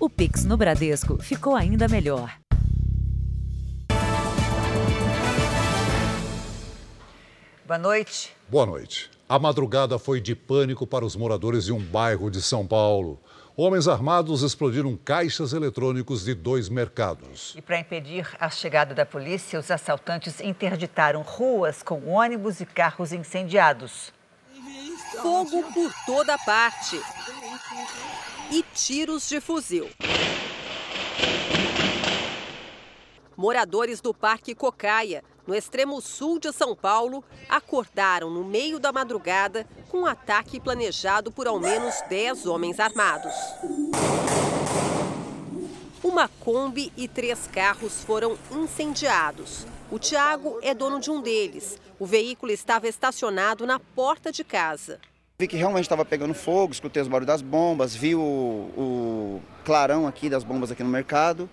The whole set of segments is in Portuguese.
O Pix no Bradesco ficou ainda melhor. Boa noite. Boa noite. A madrugada foi de pânico para os moradores de um bairro de São Paulo. Homens armados explodiram caixas eletrônicos de dois mercados. E para impedir a chegada da polícia, os assaltantes interditaram ruas com ônibus e carros incendiados. Fogo por toda parte e tiros de fuzil. Moradores do Parque Cocaia, no extremo sul de São Paulo, acordaram no meio da madrugada com um ataque planejado por ao menos 10 homens armados. Uma Kombi e três carros foram incendiados. O Tiago é dono de um deles. O veículo estava estacionado na porta de casa. Vi que realmente estava pegando fogo, escutei os barulhos das bombas, vi o, o clarão aqui das bombas aqui no mercado.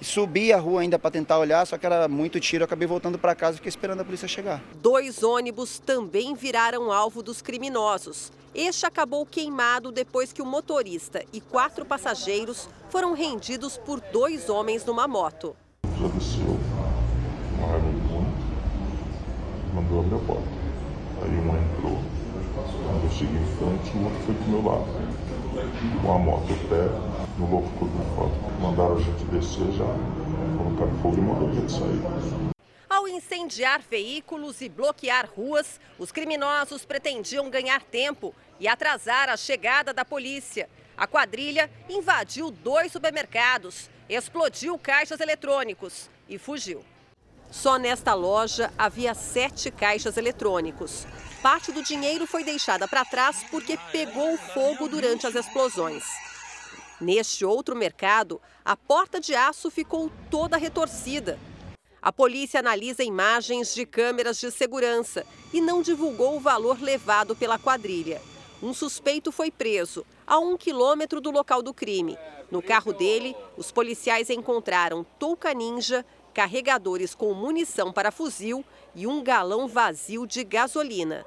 E subi a rua ainda para tentar olhar, só que era muito tiro, acabei voltando para casa e fiquei esperando a polícia chegar. Dois ônibus também viraram alvo dos criminosos. Este acabou queimado depois que o motorista e quatro passageiros foram rendidos por dois homens numa moto. Já desceu uma arma de punho, mandou abrir a porta. Aí um entrou, eu segui em frente, o outro foi pro meu lado. Com a moto pé, no louco do foto. Mandaram a gente descer já, colocaram fogo e mandaram a gente sair. Ao incendiar veículos e bloquear ruas, os criminosos pretendiam ganhar tempo e atrasar a chegada da polícia. A quadrilha invadiu dois supermercados, explodiu caixas eletrônicos e fugiu. Só nesta loja havia sete caixas eletrônicos. Parte do dinheiro foi deixada para trás porque pegou fogo durante as explosões. Neste outro mercado, a porta de aço ficou toda retorcida. A polícia analisa imagens de câmeras de segurança e não divulgou o valor levado pela quadrilha. Um suspeito foi preso a um quilômetro do local do crime. No carro dele, os policiais encontraram touca ninja, carregadores com munição para fuzil e um galão vazio de gasolina.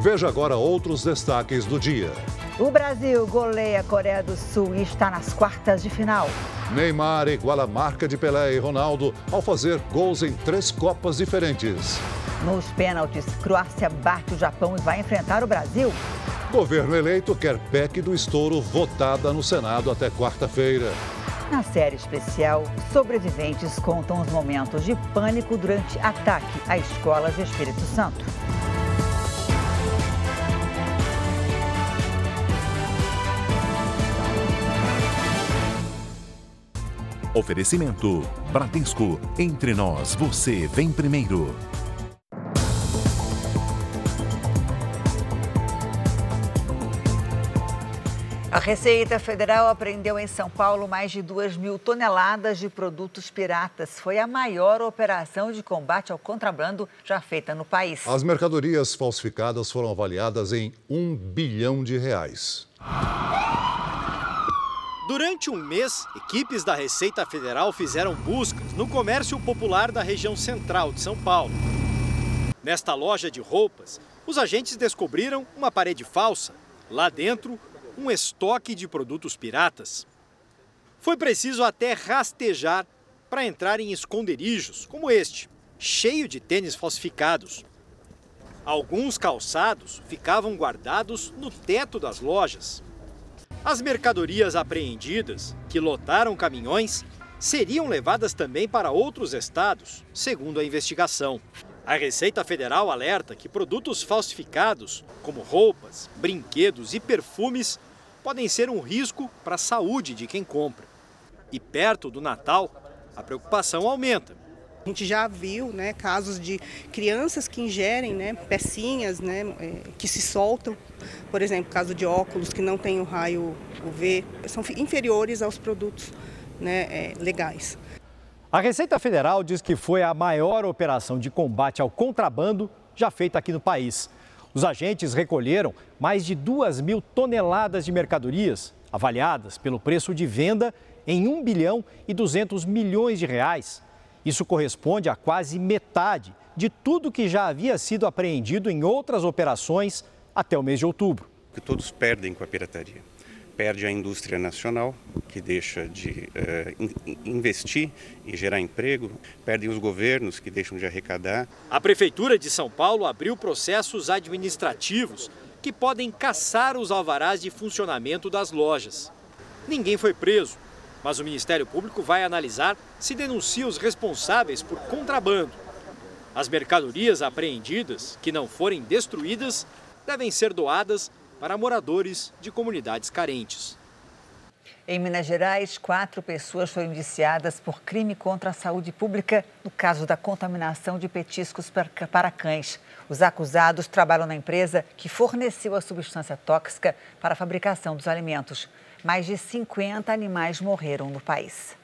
Veja agora outros destaques do dia. O Brasil goleia a Coreia do Sul e está nas quartas de final. Neymar iguala a marca de Pelé e Ronaldo ao fazer gols em três Copas diferentes. Nos pênaltis, Croácia bate o Japão e vai enfrentar o Brasil. Governo eleito quer PEC do estouro votada no Senado até quarta-feira. Na série especial, sobreviventes contam os momentos de pânico durante ataque a escolas Espírito Santo. Oferecimento: Bradesco. Entre nós, você vem primeiro. Receita Federal apreendeu em São Paulo mais de 2 mil toneladas de produtos piratas. Foi a maior operação de combate ao contrabando já feita no país. As mercadorias falsificadas foram avaliadas em um bilhão de reais. Durante um mês, equipes da Receita Federal fizeram buscas no comércio popular da região central de São Paulo. Nesta loja de roupas, os agentes descobriram uma parede falsa. Lá dentro, um estoque de produtos piratas. Foi preciso até rastejar para entrar em esconderijos como este, cheio de tênis falsificados. Alguns calçados ficavam guardados no teto das lojas. As mercadorias apreendidas, que lotaram caminhões, seriam levadas também para outros estados, segundo a investigação. A Receita Federal alerta que produtos falsificados, como roupas, brinquedos e perfumes, podem ser um risco para a saúde de quem compra. E perto do Natal, a preocupação aumenta. A gente já viu né, casos de crianças que ingerem né, pecinhas né, é, que se soltam, por exemplo, caso de óculos que não tem o raio UV, são inferiores aos produtos né, é, legais. A Receita Federal diz que foi a maior operação de combate ao contrabando já feita aqui no país. Os agentes recolheram mais de 2 mil toneladas de mercadorias, avaliadas pelo preço de venda em 1 bilhão e 200 milhões de reais. Isso corresponde a quase metade de tudo que já havia sido apreendido em outras operações até o mês de outubro. Que todos perdem com a pirataria. Perde a indústria nacional, que deixa de eh, investir e gerar emprego, perdem os governos, que deixam de arrecadar. A Prefeitura de São Paulo abriu processos administrativos que podem caçar os alvarás de funcionamento das lojas. Ninguém foi preso, mas o Ministério Público vai analisar se denuncia os responsáveis por contrabando. As mercadorias apreendidas, que não forem destruídas, devem ser doadas para moradores de comunidades carentes. Em Minas Gerais, quatro pessoas foram indiciadas por crime contra a saúde pública no caso da contaminação de petiscos para cães. Os acusados trabalham na empresa que forneceu a substância tóxica para a fabricação dos alimentos. Mais de 50 animais morreram no país.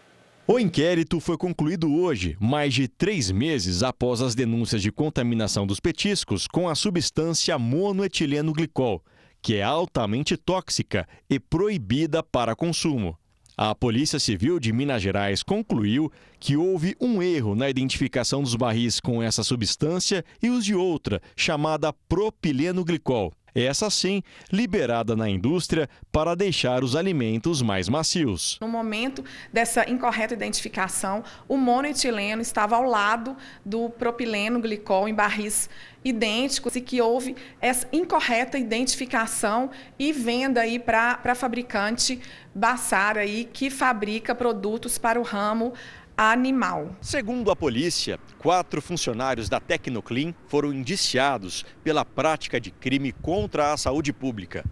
O inquérito foi concluído hoje, mais de três meses após as denúncias de contaminação dos petiscos com a substância monoetileno glicol, que é altamente tóxica e proibida para consumo. A Polícia Civil de Minas Gerais concluiu que houve um erro na identificação dos barris com essa substância e os de outra, chamada propileno glicol essa sim liberada na indústria para deixar os alimentos mais macios. No momento dessa incorreta identificação, o monoetileno estava ao lado do propileno glicol em barris idênticos e que houve essa incorreta identificação e venda aí para a fabricante Bassar aí que fabrica produtos para o ramo animal. Segundo a polícia, quatro funcionários da Tecnoclean foram indiciados pela prática de crime contra a saúde pública.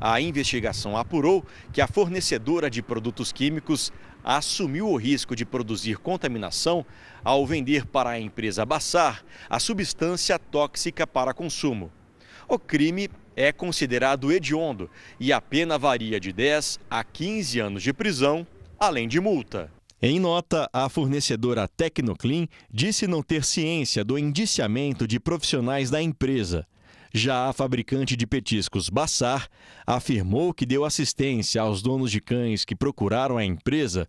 A investigação apurou que a fornecedora de produtos químicos assumiu o risco de produzir contaminação ao vender para a empresa Bassar a substância tóxica para consumo. O crime é considerado hediondo e a pena varia de 10 a 15 anos de prisão, além de multa. Em nota, a fornecedora Tecnoclean disse não ter ciência do indiciamento de profissionais da empresa. Já a fabricante de petiscos Bassar afirmou que deu assistência aos donos de cães que procuraram a empresa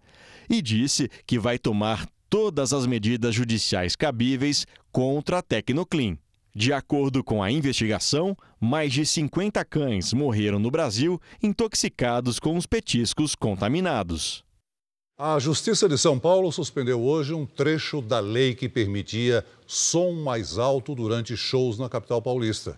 e disse que vai tomar todas as medidas judiciais cabíveis contra a Tecnoclean. De acordo com a investigação, mais de 50 cães morreram no Brasil intoxicados com os petiscos contaminados. A Justiça de São Paulo suspendeu hoje um trecho da lei que permitia som mais alto durante shows na capital paulista.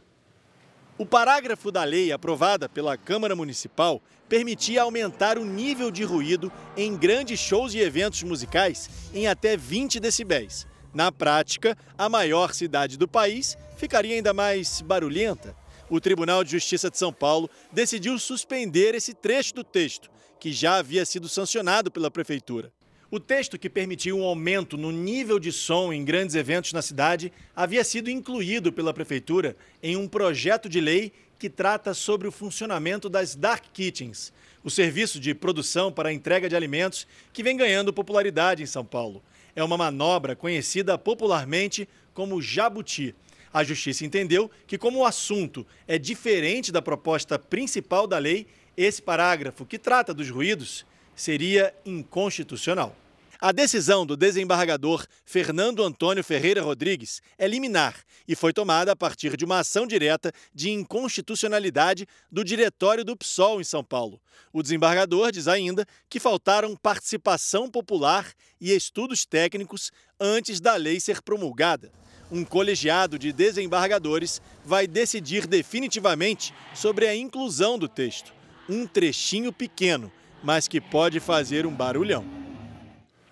O parágrafo da lei aprovada pela Câmara Municipal permitia aumentar o nível de ruído em grandes shows e eventos musicais em até 20 decibéis. Na prática, a maior cidade do país ficaria ainda mais barulhenta. O Tribunal de Justiça de São Paulo decidiu suspender esse trecho do texto que já havia sido sancionado pela Prefeitura. O texto que permitiu um aumento no nível de som em grandes eventos na cidade havia sido incluído pela Prefeitura em um projeto de lei que trata sobre o funcionamento das Dark Kitchens, o serviço de produção para a entrega de alimentos que vem ganhando popularidade em São Paulo. É uma manobra conhecida popularmente como jabuti. A Justiça entendeu que, como o assunto é diferente da proposta principal da lei, esse parágrafo, que trata dos ruídos, seria inconstitucional. A decisão do desembargador Fernando Antônio Ferreira Rodrigues é liminar e foi tomada a partir de uma ação direta de inconstitucionalidade do diretório do PSOL em São Paulo. O desembargador diz ainda que faltaram participação popular e estudos técnicos antes da lei ser promulgada. Um colegiado de desembargadores vai decidir definitivamente sobre a inclusão do texto um trechinho pequeno, mas que pode fazer um barulhão.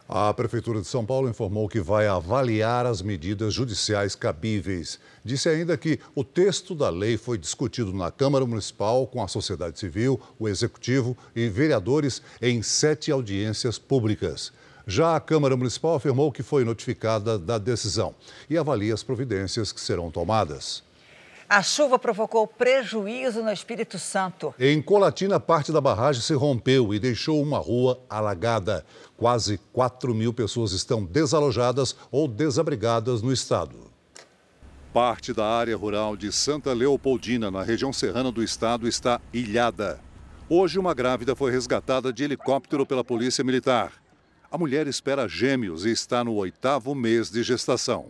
A Prefeitura de São Paulo informou que vai avaliar as medidas judiciais cabíveis. Disse ainda que o texto da lei foi discutido na Câmara Municipal com a sociedade civil, o Executivo e vereadores em sete audiências públicas. Já a Câmara Municipal afirmou que foi notificada da decisão e avalia as providências que serão tomadas. A chuva provocou prejuízo no Espírito Santo. Em Colatina, parte da barragem se rompeu e deixou uma rua alagada. Quase 4 mil pessoas estão desalojadas ou desabrigadas no estado. Parte da área rural de Santa Leopoldina, na região serrana do estado, está ilhada. Hoje, uma grávida foi resgatada de helicóptero pela Polícia Militar. A mulher espera gêmeos e está no oitavo mês de gestação.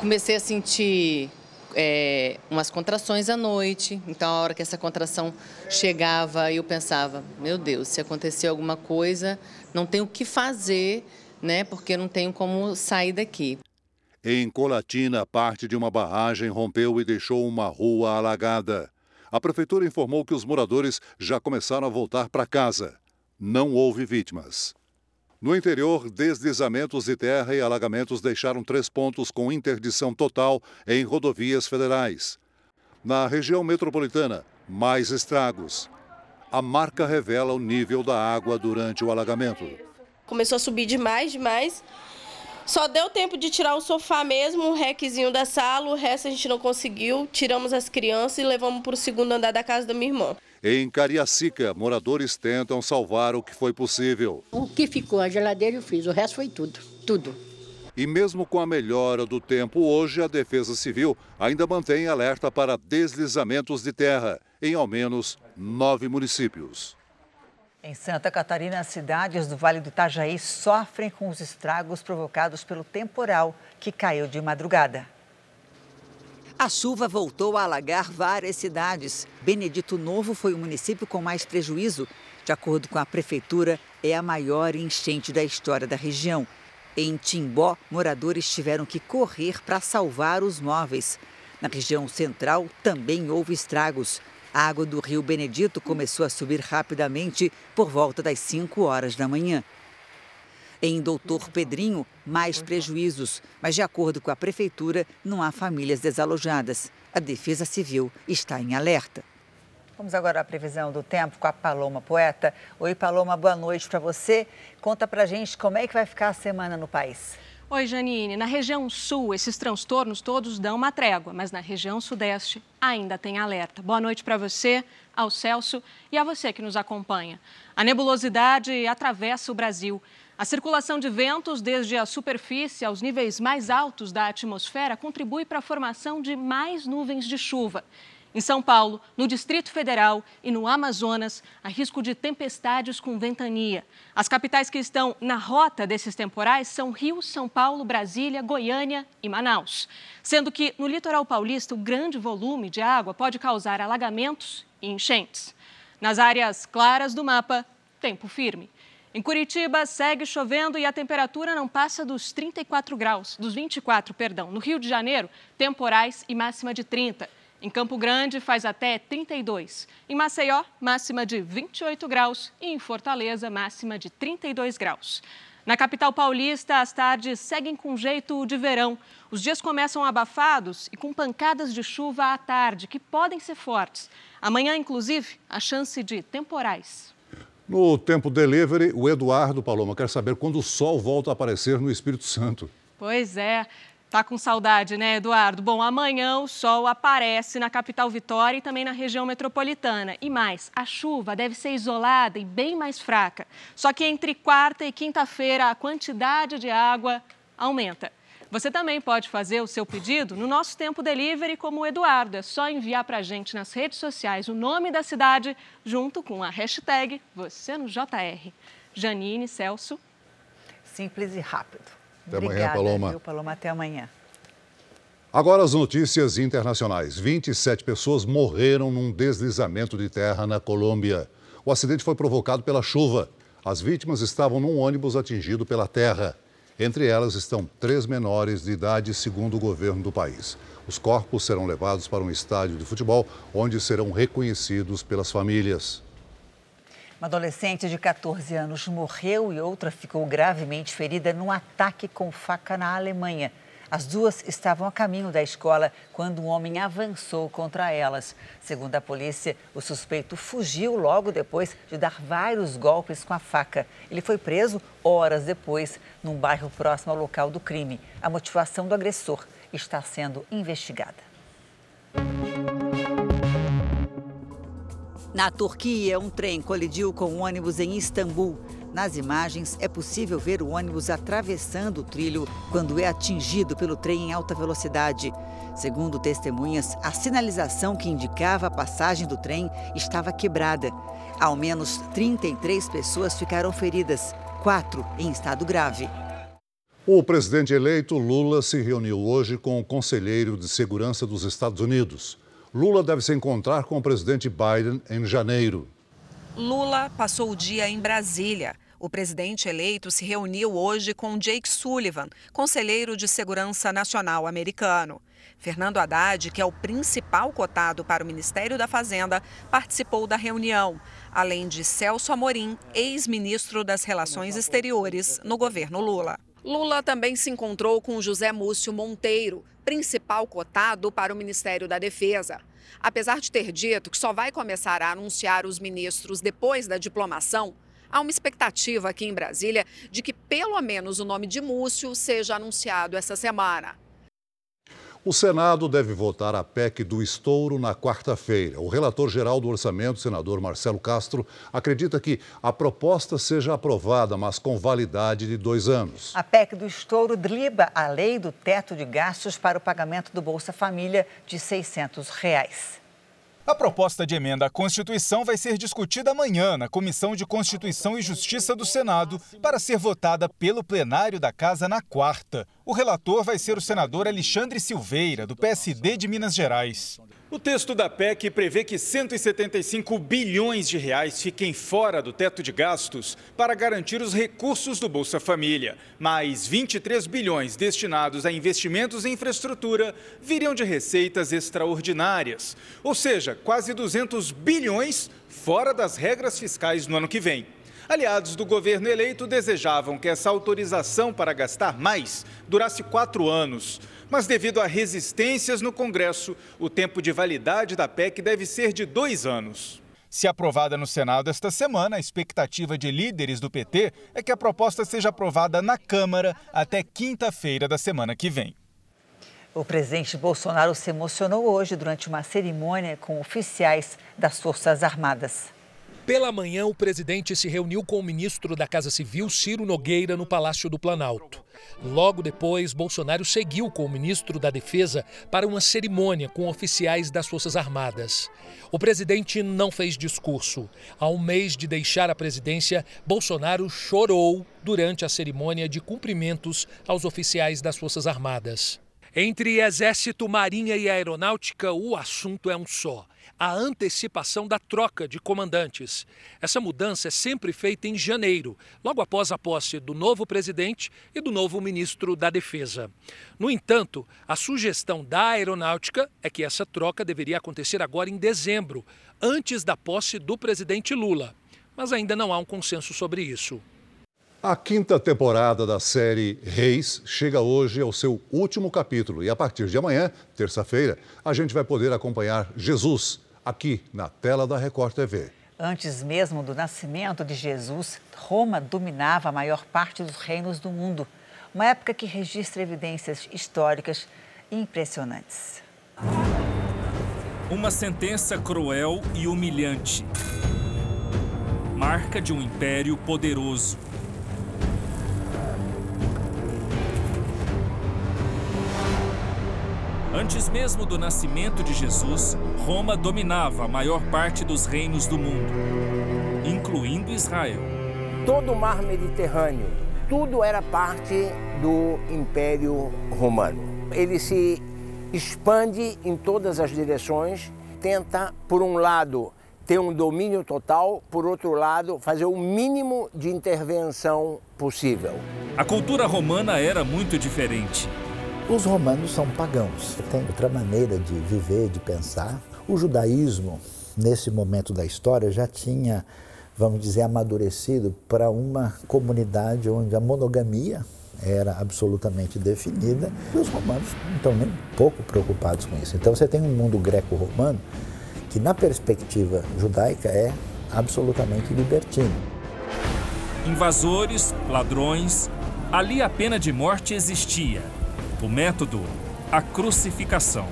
Comecei a sentir é, umas contrações à noite. Então, a hora que essa contração chegava, eu pensava: meu Deus, se acontecer alguma coisa, não tenho o que fazer, né? Porque não tenho como sair daqui. Em Colatina, parte de uma barragem rompeu e deixou uma rua alagada. A prefeitura informou que os moradores já começaram a voltar para casa. Não houve vítimas. No interior, deslizamentos de terra e alagamentos deixaram três pontos com interdição total em rodovias federais. Na região metropolitana, mais estragos. A marca revela o nível da água durante o alagamento. Começou a subir demais, demais. Só deu tempo de tirar o sofá mesmo, o requezinho da sala, o resto a gente não conseguiu. Tiramos as crianças e levamos para o segundo andar da casa da minha irmã. Em Cariacica, moradores tentam salvar o que foi possível. O que ficou, a geladeira e o freezer, o resto foi tudo, tudo. E mesmo com a melhora do tempo hoje, a Defesa Civil ainda mantém alerta para deslizamentos de terra em ao menos nove municípios. Em Santa Catarina, as cidades do Vale do Itajaí sofrem com os estragos provocados pelo temporal que caiu de madrugada. A chuva voltou a alagar várias cidades. Benedito Novo foi o município com mais prejuízo. De acordo com a prefeitura, é a maior enchente da história da região. Em Timbó, moradores tiveram que correr para salvar os móveis. Na região central também houve estragos. A água do rio Benedito começou a subir rapidamente por volta das 5 horas da manhã. Em Doutor Pedrinho, mais prejuízos, mas de acordo com a prefeitura, não há famílias desalojadas. A Defesa Civil está em alerta. Vamos agora à previsão do tempo com a Paloma Poeta. Oi, Paloma, boa noite para você. Conta pra gente como é que vai ficar a semana no país. Oi, Janine. Na região sul, esses transtornos todos dão uma trégua, mas na região sudeste ainda tem alerta. Boa noite para você, ao Celso e a você que nos acompanha. A nebulosidade atravessa o Brasil. A circulação de ventos desde a superfície aos níveis mais altos da atmosfera contribui para a formação de mais nuvens de chuva. Em São Paulo, no Distrito Federal e no Amazonas, há risco de tempestades com ventania. As capitais que estão na rota desses temporais são Rio, São Paulo, Brasília, Goiânia e Manaus. Sendo que no litoral paulista, o grande volume de água pode causar alagamentos e enchentes. Nas áreas claras do mapa, tempo firme. Em Curitiba, segue chovendo e a temperatura não passa dos 34 graus, dos 24, perdão. No Rio de Janeiro, temporais e máxima de 30. Em Campo Grande, faz até 32. Em Maceió, máxima de 28 graus. E em Fortaleza, máxima de 32 graus. Na capital paulista, as tardes seguem com jeito de verão. Os dias começam abafados e com pancadas de chuva à tarde, que podem ser fortes. Amanhã, inclusive, a chance de temporais. No tempo delivery, o Eduardo Paloma quer saber quando o sol volta a aparecer no Espírito Santo. Pois é. Tá com saudade, né, Eduardo? Bom, amanhã o sol aparece na capital Vitória e também na região metropolitana. E mais, a chuva deve ser isolada e bem mais fraca. Só que entre quarta e quinta-feira a quantidade de água aumenta. Você também pode fazer o seu pedido no nosso tempo delivery como o Eduardo. É só enviar para a gente nas redes sociais o nome da cidade junto com a hashtag você no JR. Janine, Celso. Simples e rápido. Até Obrigada, amanhã, Paloma. Viu, Paloma. Até amanhã. Agora as notícias internacionais. 27 pessoas morreram num deslizamento de terra na Colômbia. O acidente foi provocado pela chuva. As vítimas estavam num ônibus atingido pela terra. Entre elas estão três menores de idade, segundo o governo do país. Os corpos serão levados para um estádio de futebol, onde serão reconhecidos pelas famílias. Uma adolescente de 14 anos morreu e outra ficou gravemente ferida num ataque com faca na Alemanha. As duas estavam a caminho da escola quando um homem avançou contra elas. Segundo a polícia, o suspeito fugiu logo depois de dar vários golpes com a faca. Ele foi preso horas depois, num bairro próximo ao local do crime. A motivação do agressor está sendo investigada. Na Turquia, um trem colidiu com um ônibus em Istambul. Nas imagens, é possível ver o ônibus atravessando o trilho quando é atingido pelo trem em alta velocidade. Segundo testemunhas, a sinalização que indicava a passagem do trem estava quebrada. Ao menos 33 pessoas ficaram feridas, quatro em estado grave. O presidente eleito Lula se reuniu hoje com o conselheiro de segurança dos Estados Unidos. Lula deve se encontrar com o presidente Biden em janeiro. Lula passou o dia em Brasília. O presidente eleito se reuniu hoje com Jake Sullivan, conselheiro de segurança nacional americano. Fernando Haddad, que é o principal cotado para o Ministério da Fazenda, participou da reunião, além de Celso Amorim, ex-ministro das Relações Exteriores no governo Lula. Lula também se encontrou com José Múcio Monteiro, principal cotado para o Ministério da Defesa. Apesar de ter dito que só vai começar a anunciar os ministros depois da diplomação, há uma expectativa aqui em Brasília de que pelo menos o nome de Múcio seja anunciado essa semana. O Senado deve votar a PEC do estouro na quarta-feira. O relator geral do orçamento, senador Marcelo Castro, acredita que a proposta seja aprovada, mas com validade de dois anos. A PEC do estouro driba a lei do teto de gastos para o pagamento do Bolsa Família de 600 reais. A proposta de emenda à Constituição vai ser discutida amanhã na Comissão de Constituição e Justiça do Senado para ser votada pelo plenário da Casa na quarta. O relator vai ser o senador Alexandre Silveira, do PSD de Minas Gerais. O texto da PEC prevê que 175 bilhões de reais fiquem fora do teto de gastos para garantir os recursos do Bolsa Família. Mais 23 bilhões destinados a investimentos em infraestrutura viriam de receitas extraordinárias, ou seja, quase 200 bilhões fora das regras fiscais no ano que vem. Aliados do governo eleito desejavam que essa autorização para gastar mais durasse quatro anos. Mas, devido a resistências no Congresso, o tempo de validade da PEC deve ser de dois anos. Se aprovada no Senado esta semana, a expectativa de líderes do PT é que a proposta seja aprovada na Câmara até quinta-feira da semana que vem. O presidente Bolsonaro se emocionou hoje durante uma cerimônia com oficiais das Forças Armadas. Pela manhã, o presidente se reuniu com o ministro da Casa Civil, Ciro Nogueira, no Palácio do Planalto. Logo depois, Bolsonaro seguiu com o ministro da Defesa para uma cerimônia com oficiais das Forças Armadas. O presidente não fez discurso. Há um mês de deixar a presidência, Bolsonaro chorou durante a cerimônia de cumprimentos aos oficiais das Forças Armadas. Entre Exército, Marinha e Aeronáutica, o assunto é um só a antecipação da troca de comandantes. Essa mudança é sempre feita em janeiro, logo após a posse do novo presidente e do novo ministro da Defesa. No entanto, a sugestão da Aeronáutica é que essa troca deveria acontecer agora em dezembro, antes da posse do presidente Lula. Mas ainda não há um consenso sobre isso. A quinta temporada da série Reis chega hoje ao seu último capítulo e a partir de amanhã, terça-feira, a gente vai poder acompanhar Jesus aqui na tela da Record TV. Antes mesmo do nascimento de Jesus, Roma dominava a maior parte dos reinos do mundo. Uma época que registra evidências históricas impressionantes. Uma sentença cruel e humilhante. Marca de um império poderoso Antes mesmo do nascimento de Jesus, Roma dominava a maior parte dos reinos do mundo, incluindo Israel. Todo o mar Mediterrâneo, tudo era parte do Império Romano. Ele se expande em todas as direções, tenta, por um lado, ter um domínio total, por outro lado, fazer o mínimo de intervenção possível. A cultura romana era muito diferente. Os romanos são pagãos, têm outra maneira de viver, de pensar. O judaísmo, nesse momento da história, já tinha, vamos dizer, amadurecido para uma comunidade onde a monogamia era absolutamente definida e os romanos não estão nem pouco preocupados com isso. Então você tem um mundo greco-romano que, na perspectiva judaica, é absolutamente libertino. Invasores, ladrões, ali a pena de morte existia o método, a crucificação.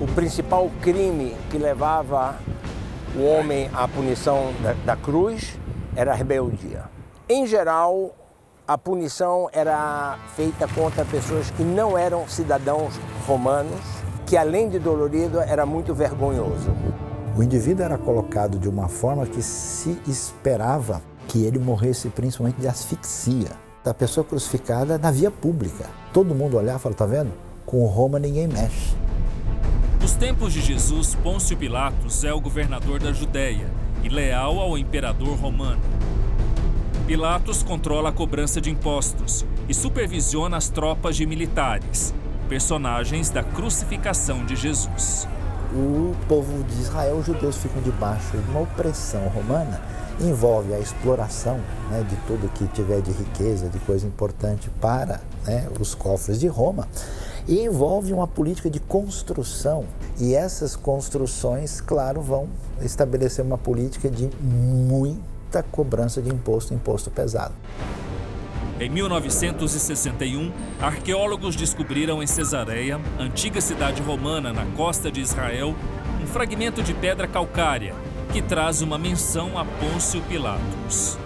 O principal crime que levava o homem à punição da, da cruz era a rebeldia. Em geral, a punição era feita contra pessoas que não eram cidadãos romanos, que além de dolorido era muito vergonhoso. O indivíduo era colocado de uma forma que se esperava que ele morresse principalmente de asfixia. A pessoa crucificada na via pública. Todo mundo olhar e falar, tá vendo? Com Roma ninguém mexe. Nos tempos de Jesus, Pôncio Pilatos é o governador da Judéia e leal ao imperador romano. Pilatos controla a cobrança de impostos e supervisiona as tropas de militares, personagens da crucificação de Jesus. O povo de Israel, os judeus ficam debaixo de uma opressão romana, envolve a exploração né, de tudo que tiver de riqueza, de coisa importante para né, os cofres de Roma, e envolve uma política de construção. E essas construções, claro, vão estabelecer uma política de muita cobrança de imposto, imposto pesado. Em 1961, arqueólogos descobriram em Cesareia, antiga cidade romana na costa de Israel, um fragmento de pedra calcária que traz uma menção a Pôncio Pilatos.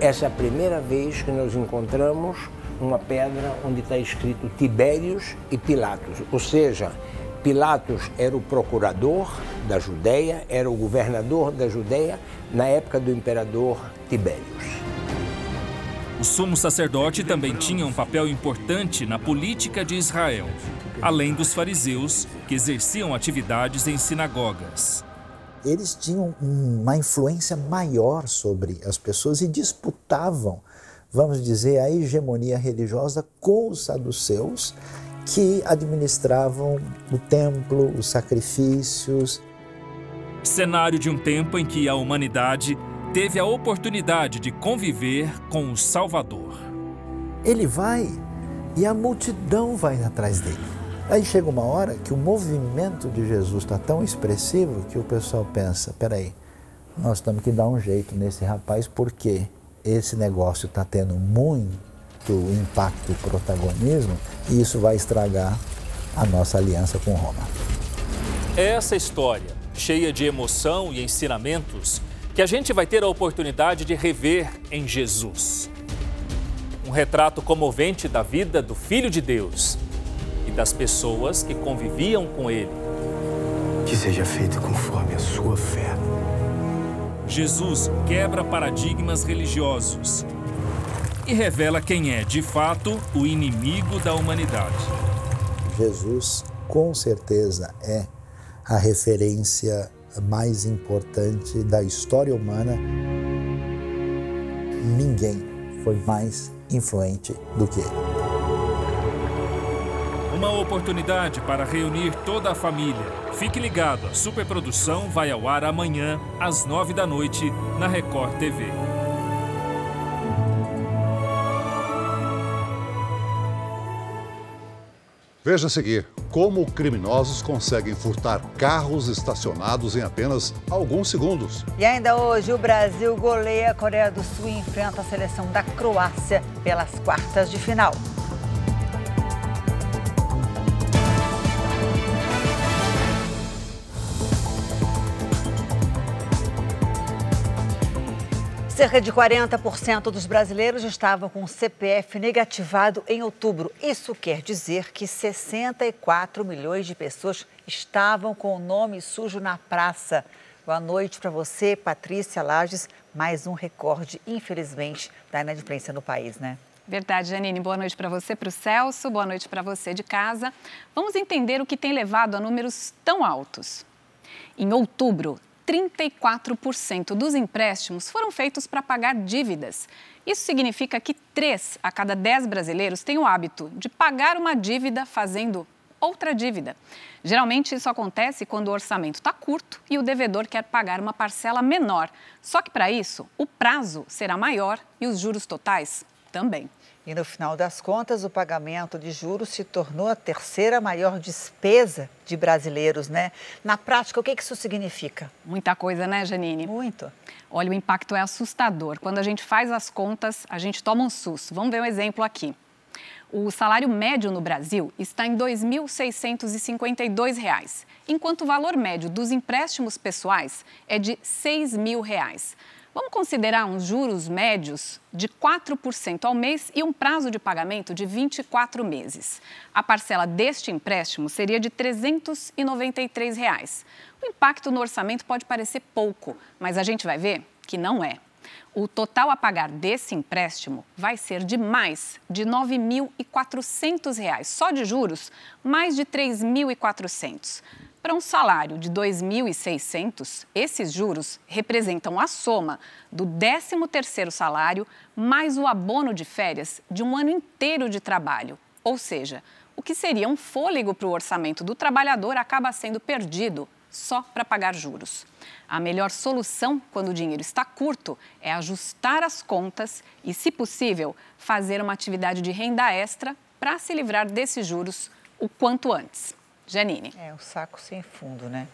Essa é a primeira vez que nós encontramos uma pedra onde está escrito Tibérios e Pilatos, ou seja, Pilatos era o procurador da Judéia, era o governador da Judéia na época do imperador Tibérios. O sumo sacerdote também tinha um papel importante na política de Israel, além dos fariseus, que exerciam atividades em sinagogas. Eles tinham uma influência maior sobre as pessoas e disputavam, vamos dizer, a hegemonia religiosa com os saduceus, que administravam o templo, os sacrifícios. Cenário de um tempo em que a humanidade teve a oportunidade de conviver com o Salvador. Ele vai e a multidão vai atrás dele. Aí chega uma hora que o movimento de Jesus está tão expressivo que o pessoal pensa: peraí, nós temos que dar um jeito nesse rapaz porque esse negócio está tendo muito impacto e protagonismo e isso vai estragar a nossa aliança com Roma. Essa história, cheia de emoção e ensinamentos, que a gente vai ter a oportunidade de rever em Jesus. Um retrato comovente da vida do Filho de Deus das pessoas que conviviam com ele. Que seja feito conforme a sua fé. Jesus quebra paradigmas religiosos e revela quem é, de fato, o inimigo da humanidade. Jesus, com certeza, é a referência mais importante da história humana. Ninguém foi mais influente do que ele. Uma oportunidade para reunir toda a família. Fique ligado, a superprodução vai ao ar amanhã, às nove da noite, na Record TV. Veja a seguir como criminosos conseguem furtar carros estacionados em apenas alguns segundos. E ainda hoje, o Brasil goleia a Coreia do Sul e enfrenta a seleção da Croácia pelas quartas de final. Cerca de 40% dos brasileiros estavam com CPF negativado em outubro. Isso quer dizer que 64 milhões de pessoas estavam com o nome sujo na praça. Boa noite para você, Patrícia Lages. Mais um recorde, infelizmente, da inadimplência no país, né? Verdade, Janine. Boa noite para você, para o Celso. Boa noite para você de casa. Vamos entender o que tem levado a números tão altos. Em outubro, 34% dos empréstimos foram feitos para pagar dívidas. Isso significa que 3 a cada 10 brasileiros têm o hábito de pagar uma dívida fazendo outra dívida. Geralmente isso acontece quando o orçamento está curto e o devedor quer pagar uma parcela menor. Só que para isso, o prazo será maior e os juros totais também. E no final das contas, o pagamento de juros se tornou a terceira maior despesa de brasileiros, né? Na prática, o que isso significa? Muita coisa, né, Janine? Muito. Olha, o impacto é assustador. Quando a gente faz as contas, a gente toma um susto. Vamos ver um exemplo aqui. O salário médio no Brasil está em R$ 2.652, enquanto o valor médio dos empréstimos pessoais é de 6 mil reais. Vamos considerar uns juros médios de 4% ao mês e um prazo de pagamento de 24 meses. A parcela deste empréstimo seria de 393 reais. O impacto no orçamento pode parecer pouco, mas a gente vai ver que não é. O total a pagar desse empréstimo vai ser de mais de R$ 9.400, só de juros, mais de R$ 3.400. Para um salário de R$ 2.600, esses juros representam a soma do 13º salário mais o abono de férias de um ano inteiro de trabalho. Ou seja, o que seria um fôlego para o orçamento do trabalhador acaba sendo perdido só para pagar juros. A melhor solução quando o dinheiro está curto é ajustar as contas e, se possível, fazer uma atividade de renda extra para se livrar desses juros o quanto antes. Janine. É, o saco sem fundo, né?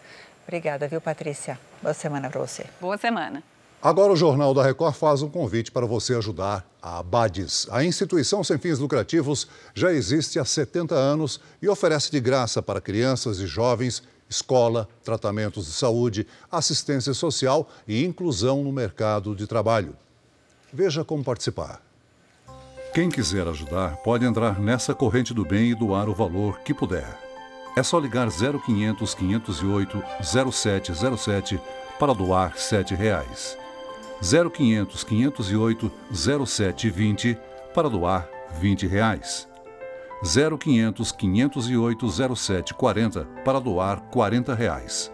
Obrigada, viu, Patrícia? Boa semana para você. Boa semana. Agora o Jornal da Record faz um convite para você ajudar a Abades. A instituição sem fins lucrativos já existe há 70 anos e oferece de graça para crianças e jovens escola, tratamentos de saúde, assistência social e inclusão no mercado de trabalho. Veja como participar. Quem quiser ajudar pode entrar nessa corrente do bem e doar o valor que puder. É só ligar 0500 508 0707 para doar 7 reais. 0500 508 0720 para doar 20 reais. 0500 508 0740 para doar 40 reais.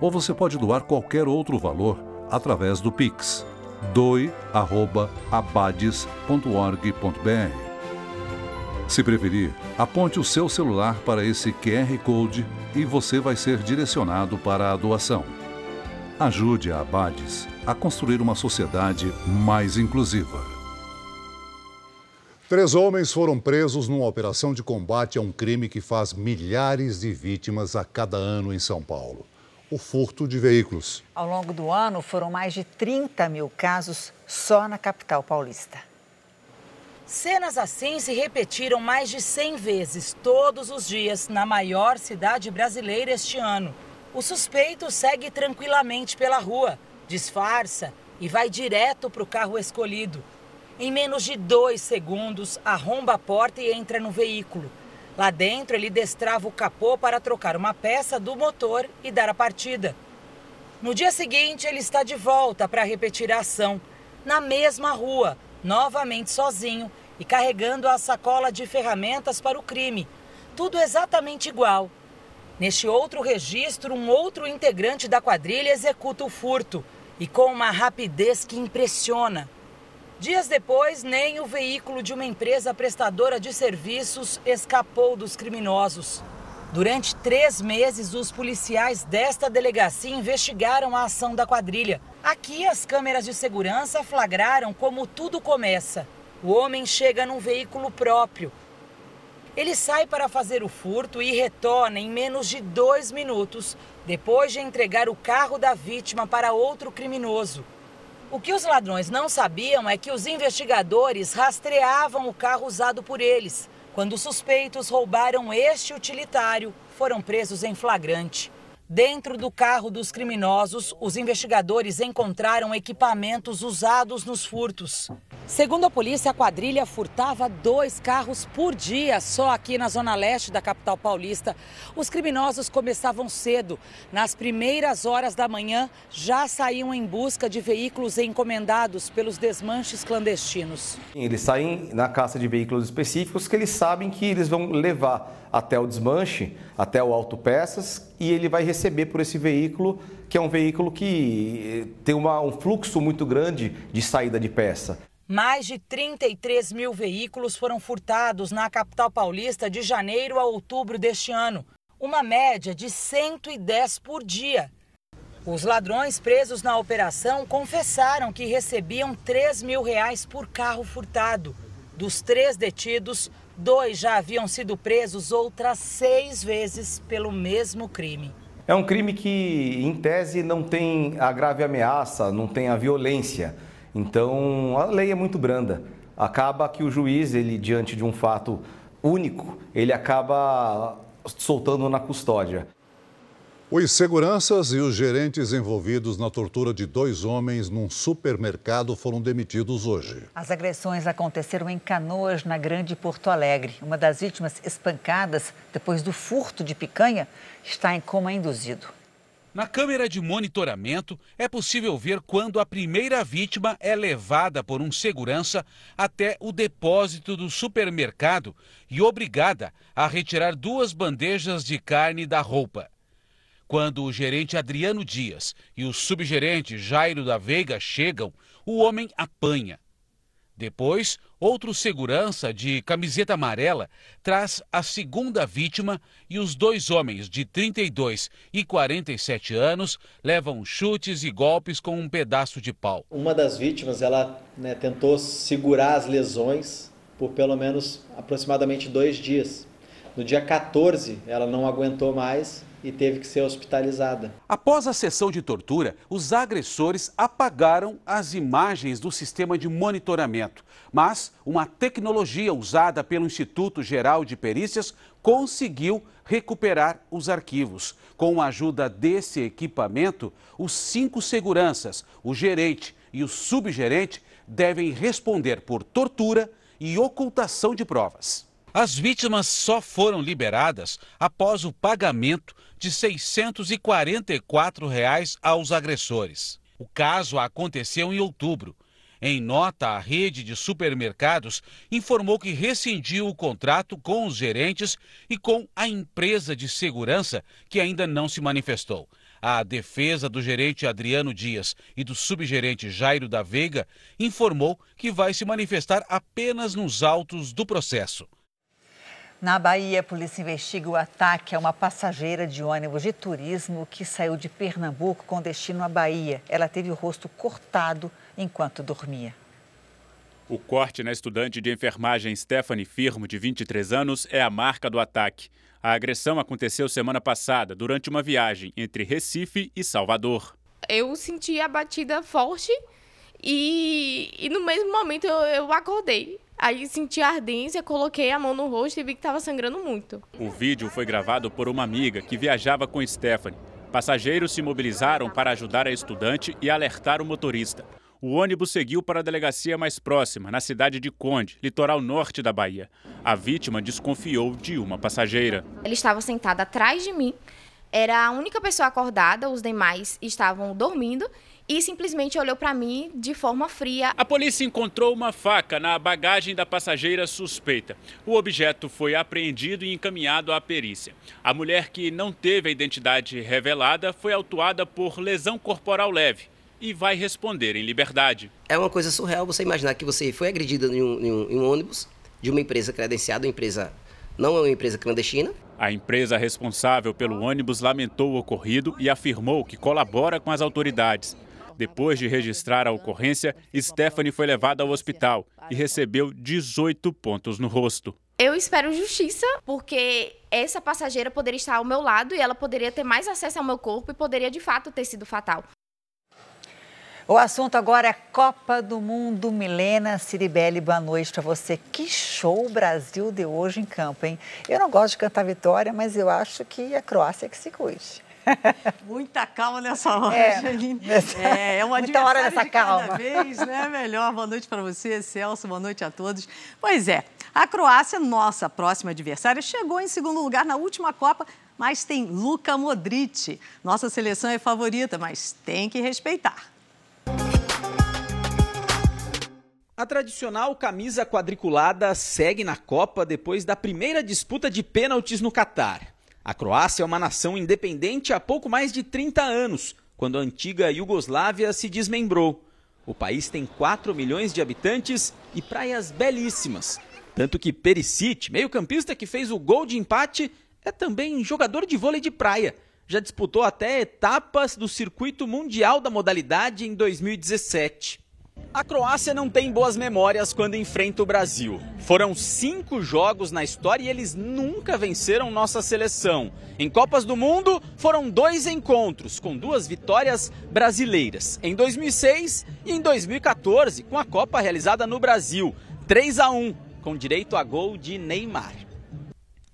Ou você pode doar qualquer outro valor através do Pix doe@abades.org.br. Se preferir, aponte o seu celular para esse QR Code e você vai ser direcionado para a doação. Ajude a Abades a construir uma sociedade mais inclusiva. Três homens foram presos numa operação de combate a um crime que faz milhares de vítimas a cada ano em São Paulo: o furto de veículos. Ao longo do ano, foram mais de 30 mil casos só na capital paulista. Cenas assim se repetiram mais de 100 vezes todos os dias na maior cidade brasileira este ano. O suspeito segue tranquilamente pela rua, disfarça e vai direto para o carro escolhido. Em menos de dois segundos, arromba a porta e entra no veículo. Lá dentro, ele destrava o capô para trocar uma peça do motor e dar a partida. No dia seguinte, ele está de volta para repetir a ação, na mesma rua, novamente sozinho e carregando a sacola de ferramentas para o crime. Tudo exatamente igual. Neste outro registro, um outro integrante da quadrilha executa o furto e com uma rapidez que impressiona. Dias depois, nem o veículo de uma empresa prestadora de serviços escapou dos criminosos. Durante três meses, os policiais desta delegacia investigaram a ação da quadrilha. Aqui, as câmeras de segurança flagraram como tudo começa. O homem chega num veículo próprio. Ele sai para fazer o furto e retorna em menos de dois minutos, depois de entregar o carro da vítima para outro criminoso. O que os ladrões não sabiam é que os investigadores rastreavam o carro usado por eles. Quando os suspeitos roubaram este utilitário, foram presos em flagrante. Dentro do carro dos criminosos, os investigadores encontraram equipamentos usados nos furtos. Segundo a polícia, a quadrilha furtava dois carros por dia só aqui na zona leste da capital paulista. Os criminosos começavam cedo. Nas primeiras horas da manhã, já saíam em busca de veículos encomendados pelos desmanches clandestinos. Eles saem na caça de veículos específicos que eles sabem que eles vão levar até o desmanche, até o autopeças, e ele vai receber por esse veículo, que é um veículo que tem uma, um fluxo muito grande de saída de peça. Mais de 33 mil veículos foram furtados na capital paulista de janeiro a outubro deste ano, uma média de 110 por dia. Os ladrões presos na operação confessaram que recebiam 3 mil reais por carro furtado. Dos três detidos, dois já haviam sido presos outras seis vezes pelo mesmo crime. É um crime que, em tese, não tem a grave ameaça, não tem a violência então, a lei é muito branda. Acaba que o juiz, ele diante de um fato único, ele acaba soltando na custódia. Os seguranças e os gerentes envolvidos na tortura de dois homens num supermercado foram demitidos hoje. As agressões aconteceram em Canoas, na Grande Porto Alegre. Uma das vítimas espancadas depois do furto de picanha está em coma induzido. Na câmera de monitoramento, é possível ver quando a primeira vítima é levada por um segurança até o depósito do supermercado e obrigada a retirar duas bandejas de carne da roupa. Quando o gerente Adriano Dias e o subgerente Jairo da Veiga chegam, o homem apanha. Depois, outro segurança de camiseta amarela traz a segunda vítima e os dois homens de 32 e 47 anos levam chutes e golpes com um pedaço de pau. Uma das vítimas, ela né, tentou segurar as lesões por pelo menos aproximadamente dois dias. No dia 14, ela não aguentou mais e teve que ser hospitalizada. Após a sessão de tortura, os agressores apagaram as imagens do sistema de monitoramento. Mas uma tecnologia usada pelo Instituto Geral de Perícias conseguiu recuperar os arquivos. Com a ajuda desse equipamento, os cinco seguranças, o gerente e o subgerente, devem responder por tortura e ocultação de provas. As vítimas só foram liberadas após o pagamento de 644 reais aos agressores. O caso aconteceu em outubro. Em nota, a rede de supermercados informou que rescindiu o contrato com os gerentes e com a empresa de segurança, que ainda não se manifestou. A defesa do gerente Adriano Dias e do subgerente Jairo da Veiga informou que vai se manifestar apenas nos autos do processo. Na Bahia, a polícia investiga o ataque a uma passageira de ônibus de turismo que saiu de Pernambuco com destino à Bahia. Ela teve o rosto cortado enquanto dormia. O corte na estudante de enfermagem Stephanie Firmo, de 23 anos, é a marca do ataque. A agressão aconteceu semana passada, durante uma viagem entre Recife e Salvador. Eu senti a batida forte e, e no mesmo momento eu, eu acordei. Aí senti ardência, coloquei a mão no rosto e vi que estava sangrando muito. O vídeo foi gravado por uma amiga que viajava com Stephanie. Passageiros se mobilizaram para ajudar a estudante e alertar o motorista. O ônibus seguiu para a delegacia mais próxima, na cidade de Conde, litoral norte da Bahia. A vítima desconfiou de uma passageira. Ele estava sentado atrás de mim, era a única pessoa acordada, os demais estavam dormindo e simplesmente olhou para mim de forma fria. A polícia encontrou uma faca na bagagem da passageira suspeita. O objeto foi apreendido e encaminhado à perícia. A mulher que não teve a identidade revelada foi autuada por lesão corporal leve e vai responder em liberdade. É uma coisa surreal você imaginar que você foi agredida em um, em um, em um ônibus de uma empresa credenciada, uma empresa não é uma empresa clandestina. A empresa responsável pelo ônibus lamentou o ocorrido e afirmou que colabora com as autoridades. Depois de registrar a ocorrência, Stephanie foi levada ao hospital e recebeu 18 pontos no rosto. Eu espero justiça, porque essa passageira poderia estar ao meu lado e ela poderia ter mais acesso ao meu corpo e poderia de fato ter sido fatal. O assunto agora é Copa do Mundo. Milena Ciribelli, boa noite para você. Que show o Brasil deu hoje em campo, hein? Eu não gosto de cantar vitória, mas eu acho que a Croácia é que se cuide. Muita calma nessa hora, É, Janine. nessa- É, é um muita hora nessa de cada calma. vez, né? Melhor. Boa noite para você, Celso. Boa noite a todos. Pois é, a Croácia, nossa próxima adversária, chegou em segundo lugar na última Copa, mas tem Luka Modric. Nossa seleção é favorita, mas tem que respeitar. A tradicional camisa quadriculada segue na Copa depois da primeira disputa de pênaltis no Catar. A Croácia é uma nação independente há pouco mais de 30 anos, quando a antiga Iugoslávia se desmembrou. O país tem 4 milhões de habitantes e praias belíssimas. Tanto que Perisic, meio-campista que fez o gol de empate, é também jogador de vôlei de praia. Já disputou até etapas do circuito mundial da modalidade em 2017. A Croácia não tem boas memórias quando enfrenta o Brasil. Foram cinco jogos na história e eles nunca venceram nossa seleção. Em Copas do Mundo, foram dois encontros, com duas vitórias brasileiras. Em 2006 e em 2014, com a Copa realizada no Brasil. 3 a 1 com direito a gol de Neymar.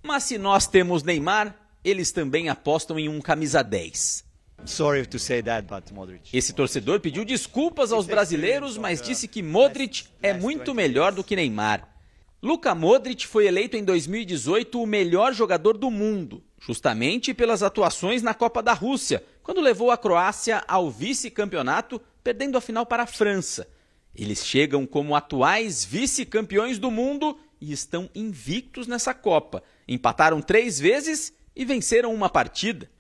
Mas se nós temos Neymar, eles também apostam em um camisa 10. Sorry to say that, but Modric. Esse torcedor pediu desculpas aos brasileiros, mas disse que Modric é muito melhor do que Neymar. Luka Modric foi eleito em 2018 o melhor jogador do mundo, justamente pelas atuações na Copa da Rússia, quando levou a Croácia ao vice-campeonato, perdendo a final para a França. Eles chegam como atuais vice-campeões do mundo e estão invictos nessa Copa. Empataram três vezes e venceram uma partida.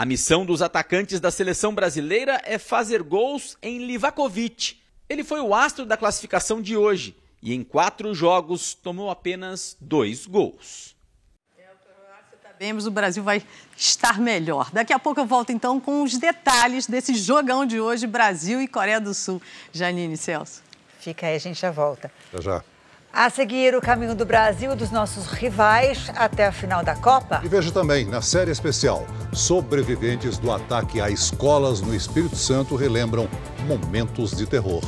A missão dos atacantes da seleção brasileira é fazer gols em Livakovic. Ele foi o astro da classificação de hoje e em quatro jogos tomou apenas dois gols. Sabemos, o Brasil vai estar melhor. Daqui a pouco eu volto então com os detalhes desse jogão de hoje, Brasil e Coreia do Sul. Janine Celso. Fica aí, a gente já volta. Já já. A seguir, o caminho do Brasil dos nossos rivais até a final da Copa. E veja também, na série especial, sobreviventes do ataque a escolas no Espírito Santo relembram momentos de terror.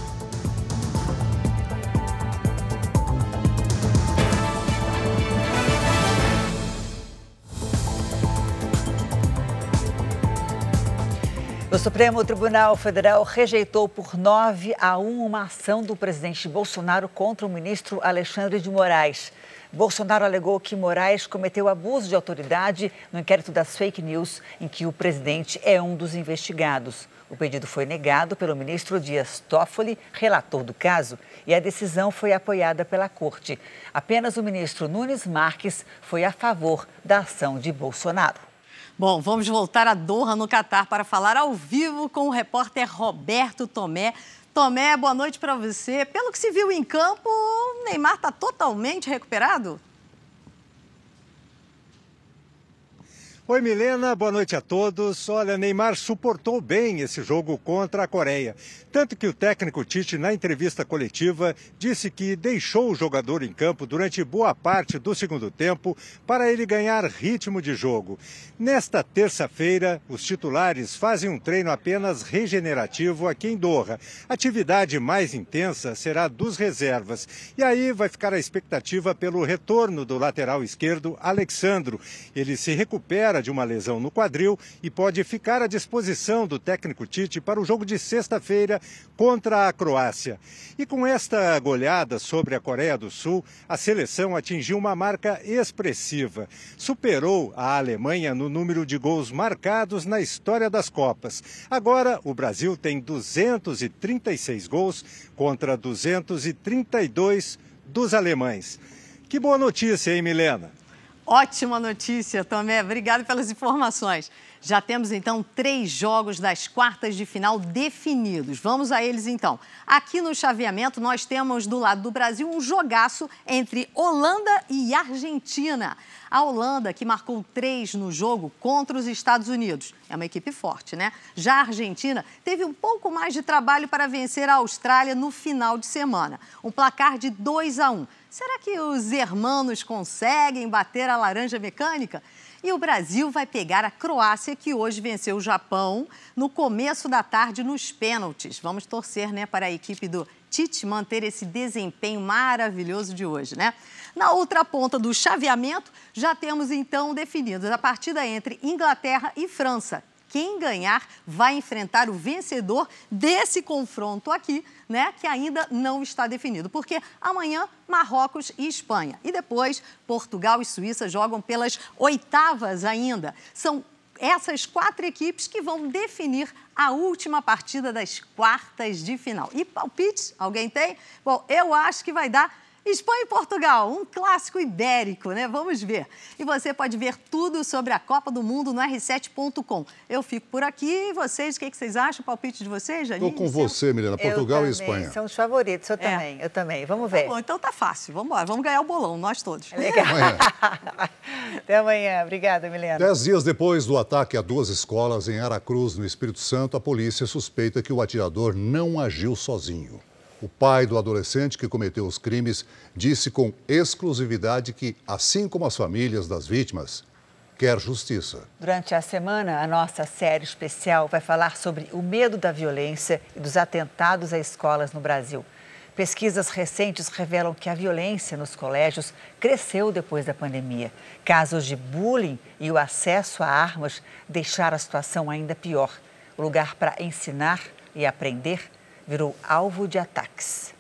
O Supremo Tribunal Federal rejeitou por 9 a 1 uma ação do presidente Bolsonaro contra o ministro Alexandre de Moraes. Bolsonaro alegou que Moraes cometeu abuso de autoridade no inquérito das fake news, em que o presidente é um dos investigados. O pedido foi negado pelo ministro Dias Toffoli, relator do caso, e a decisão foi apoiada pela corte. Apenas o ministro Nunes Marques foi a favor da ação de Bolsonaro. Bom, vamos voltar a Doha, no Catar, para falar ao vivo com o repórter Roberto Tomé. Tomé, boa noite para você. Pelo que se viu em campo, o Neymar está totalmente recuperado? Oi, Milena, boa noite a todos. Olha, Neymar suportou bem esse jogo contra a Coreia. Tanto que o técnico Tite, na entrevista coletiva, disse que deixou o jogador em campo durante boa parte do segundo tempo para ele ganhar ritmo de jogo. Nesta terça-feira, os titulares fazem um treino apenas regenerativo aqui em Doha. A atividade mais intensa será dos reservas. E aí vai ficar a expectativa pelo retorno do lateral esquerdo, Alexandro. Ele se recupera de uma lesão no quadril e pode ficar à disposição do técnico Tite para o jogo de sexta-feira contra a Croácia. E com esta goleada sobre a Coreia do Sul, a seleção atingiu uma marca expressiva. Superou a Alemanha no número de gols marcados na história das Copas. Agora, o Brasil tem 236 gols contra 232 dos alemães. Que boa notícia, hein, Milena? Ótima notícia, Tomé. Obrigado pelas informações. Já temos então três jogos das quartas de final definidos. Vamos a eles então. Aqui no chaveamento, nós temos do lado do Brasil um jogaço entre Holanda e Argentina. A Holanda, que marcou três no jogo contra os Estados Unidos. É uma equipe forte, né? Já a Argentina teve um pouco mais de trabalho para vencer a Austrália no final de semana. Um placar de 2 a 1. Será que os hermanos conseguem bater a laranja mecânica? E o Brasil vai pegar a Croácia, que hoje venceu o Japão no começo da tarde nos pênaltis. Vamos torcer né, para a equipe do Tite manter esse desempenho maravilhoso de hoje, né? Na outra ponta do chaveamento, já temos então definidos a partida entre Inglaterra e França quem ganhar vai enfrentar o vencedor desse confronto aqui, né, que ainda não está definido. Porque amanhã Marrocos e Espanha e depois Portugal e Suíça jogam pelas oitavas ainda. São essas quatro equipes que vão definir a última partida das quartas de final. E palpite, alguém tem? Bom, eu acho que vai dar Espanha e Portugal, um clássico ibérico, né? Vamos ver. E você pode ver tudo sobre a Copa do Mundo no r7.com. Eu fico por aqui e vocês, o que, vocês acham? O palpite de vocês, Janine? Estou com você, Milena. Portugal e Espanha. São os favoritos, eu é. também. Eu também. Vamos ver. Tá bom, então tá fácil. Vamos embora. Vamos ganhar o bolão, nós todos. Legal. Amanhã. Até amanhã. Obrigada, Milena. Dez dias depois do ataque a duas escolas em Aracruz, no Espírito Santo, a polícia suspeita que o atirador não agiu sozinho. O pai do adolescente que cometeu os crimes disse com exclusividade que, assim como as famílias das vítimas, quer justiça. Durante a semana, a nossa série especial vai falar sobre o medo da violência e dos atentados a escolas no Brasil. Pesquisas recentes revelam que a violência nos colégios cresceu depois da pandemia. Casos de bullying e o acesso a armas deixaram a situação ainda pior. O lugar para ensinar e aprender virou alvo de ataques.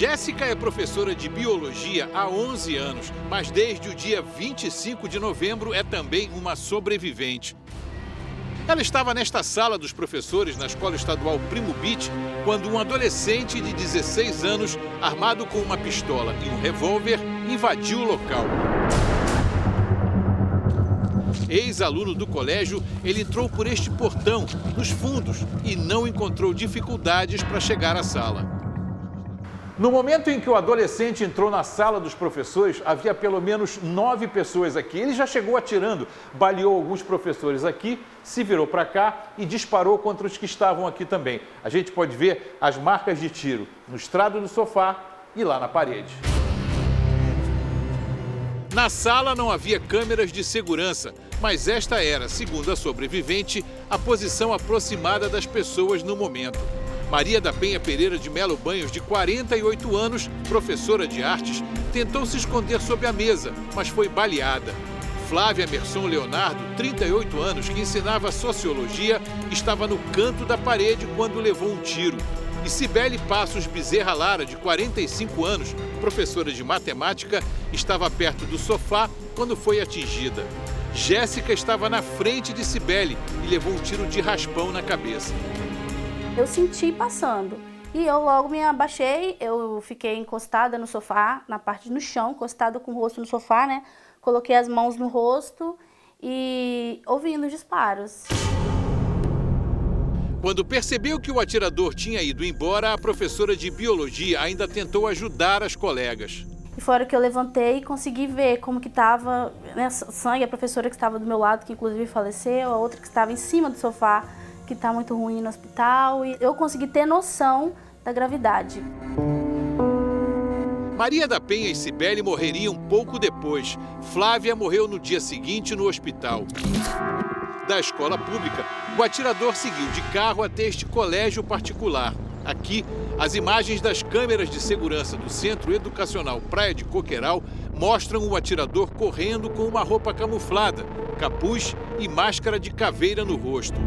Jéssica é professora de biologia há 11 anos, mas desde o dia 25 de novembro é também uma sobrevivente. Ela estava nesta sala dos professores na Escola Estadual Primo Beach quando um adolescente de 16 anos, armado com uma pistola e um revólver, invadiu o local. Ex-aluno do colégio, ele entrou por este portão, nos fundos, e não encontrou dificuldades para chegar à sala. No momento em que o adolescente entrou na sala dos professores, havia pelo menos nove pessoas aqui. Ele já chegou atirando, baleou alguns professores aqui, se virou para cá e disparou contra os que estavam aqui também. A gente pode ver as marcas de tiro no estrado do sofá e lá na parede. Na sala não havia câmeras de segurança, mas esta era, segundo a sobrevivente, a posição aproximada das pessoas no momento. Maria da Penha Pereira de Melo Banhos, de 48 anos, professora de artes, tentou se esconder sob a mesa, mas foi baleada. Flávia Merson Leonardo, 38 anos, que ensinava sociologia, estava no canto da parede quando levou um tiro. E Cibele Passos Bezerra Lara, de 45 anos, professora de matemática, estava perto do sofá quando foi atingida. Jéssica estava na frente de Cibele e levou um tiro de raspão na cabeça eu senti passando. E eu logo me abaixei, eu fiquei encostada no sofá, na parte no chão, encostada com o rosto no sofá, né? Coloquei as mãos no rosto e ouvindo os disparos. Quando percebeu que o atirador tinha ido embora, a professora de biologia ainda tentou ajudar as colegas. E foi a hora que eu levantei e consegui ver como que estava né, sangue, a professora que estava do meu lado, que inclusive faleceu, a outra que estava em cima do sofá, que está muito ruim no hospital e eu consegui ter noção da gravidade. Maria da Penha e Cibele morreriam pouco depois. Flávia morreu no dia seguinte no hospital. Da escola pública, o atirador seguiu de carro até este colégio particular. Aqui, as imagens das câmeras de segurança do Centro Educacional Praia de Coqueiral mostram o atirador correndo com uma roupa camuflada, capuz e máscara de caveira no rosto.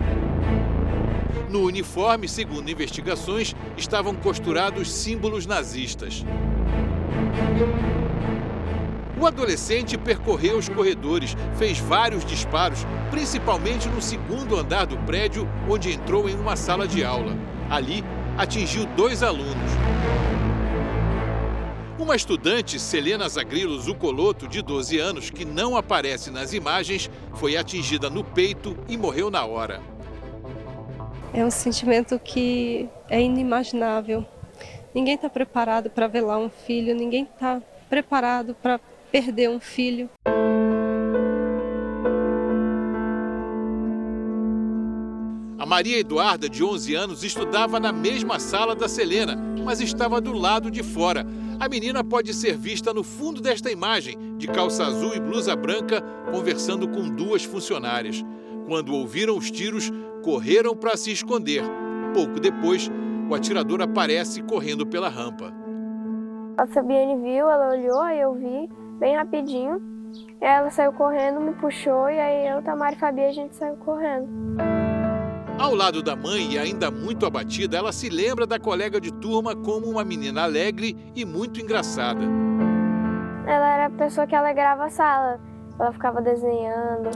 No uniforme, segundo investigações, estavam costurados símbolos nazistas. O adolescente percorreu os corredores, fez vários disparos, principalmente no segundo andar do prédio, onde entrou em uma sala de aula. Ali, atingiu dois alunos. Uma estudante, Selena Zagrilo Zucoloto, de 12 anos, que não aparece nas imagens, foi atingida no peito e morreu na hora. É um sentimento que é inimaginável. Ninguém está preparado para velar um filho, ninguém está preparado para perder um filho. A Maria Eduarda, de 11 anos, estudava na mesma sala da Selena, mas estava do lado de fora. A menina pode ser vista no fundo desta imagem, de calça azul e blusa branca, conversando com duas funcionárias. Quando ouviram os tiros, correram para se esconder. Pouco depois, o atirador aparece correndo pela rampa. A Fabiane viu, ela olhou, aí eu vi, bem rapidinho. E ela saiu correndo, me puxou, e aí eu, Tamara e Fabi, a gente saiu correndo. Ao lado da mãe e ainda muito abatida, ela se lembra da colega de turma como uma menina alegre e muito engraçada. Ela era a pessoa que alegrava a sala. Ela ficava desenhando.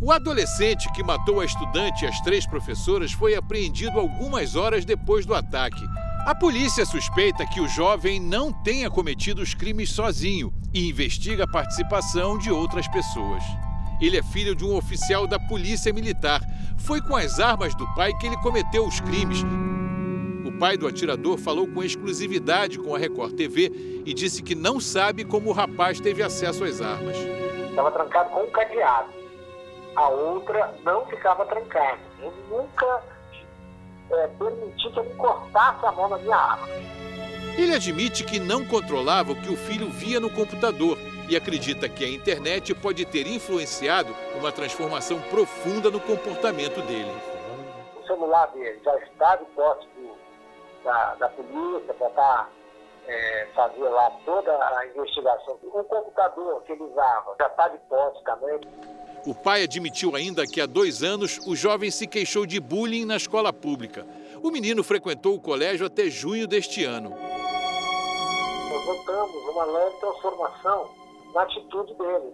O adolescente que matou a estudante e as três professoras foi apreendido algumas horas depois do ataque. A polícia suspeita que o jovem não tenha cometido os crimes sozinho e investiga a participação de outras pessoas. Ele é filho de um oficial da Polícia Militar. Foi com as armas do pai que ele cometeu os crimes. O pai do atirador falou com exclusividade com a Record TV e disse que não sabe como o rapaz teve acesso às armas. Estava trancado com um cadeado a outra não ficava trancada. Eu nunca é, permiti que ele cortasse a mão na minha arma. Ele admite que não controlava o que o filho via no computador e acredita que a internet pode ter influenciado uma transformação profunda no comportamento dele. O celular dele já está de posse da, da polícia para estar é, fazer lá toda a investigação. O computador que ele usava já está de posse também. O pai admitiu ainda que há dois anos o jovem se queixou de bullying na escola pública. O menino frequentou o colégio até junho deste ano. Nós notamos uma leve transformação na atitude dele,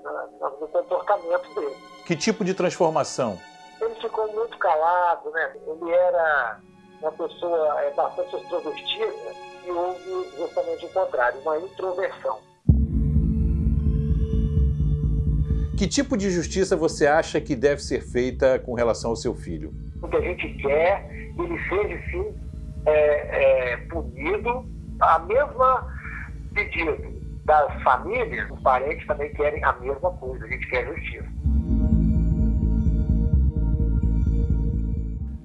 no comportamento dele. Que tipo de transformação? Ele ficou muito calado, né? Ele era uma pessoa é, bastante extrovertida e houve justamente o contrário, uma introversão. Que tipo de justiça você acha que deve ser feita com relação ao seu filho? O que a gente quer, ele seja sim é, é, punido, a mesma pedido das famílias, os parentes também querem a mesma coisa, a gente quer justiça.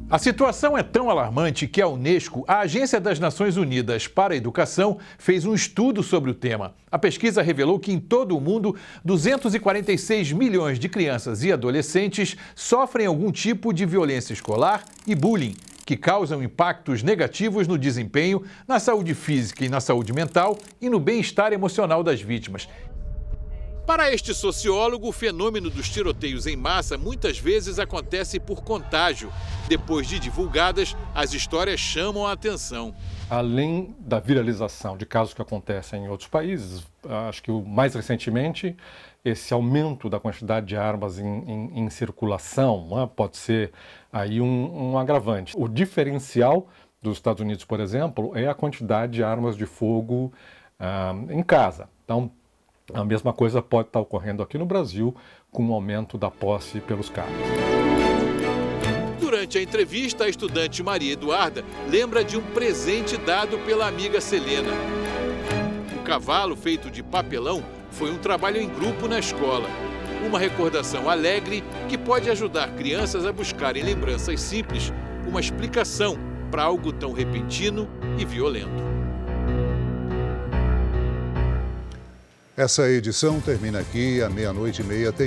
A situação é tão alarmante que a Unesco, a Agência das Nações Unidas para a Educação, fez um estudo sobre o tema. A pesquisa revelou que em todo o mundo, 246 milhões de crianças e adolescentes sofrem algum tipo de violência escolar e bullying, que causam impactos negativos no desempenho, na saúde física e na saúde mental e no bem-estar emocional das vítimas. Para este sociólogo, o fenômeno dos tiroteios em massa muitas vezes acontece por contágio. Depois de divulgadas, as histórias chamam a atenção. Além da viralização de casos que acontecem em outros países, acho que mais recentemente esse aumento da quantidade de armas em, em, em circulação né, pode ser aí um, um agravante. O diferencial dos Estados Unidos, por exemplo, é a quantidade de armas de fogo ah, em casa. Então, a mesma coisa pode estar ocorrendo aqui no Brasil com o aumento da posse pelos carros. Durante a entrevista, a estudante Maria Eduarda lembra de um presente dado pela amiga Selena. O cavalo feito de papelão foi um trabalho em grupo na escola. Uma recordação alegre que pode ajudar crianças a buscarem lembranças simples, uma explicação para algo tão repentino e violento. Essa edição termina aqui, à meia-noite e meia tem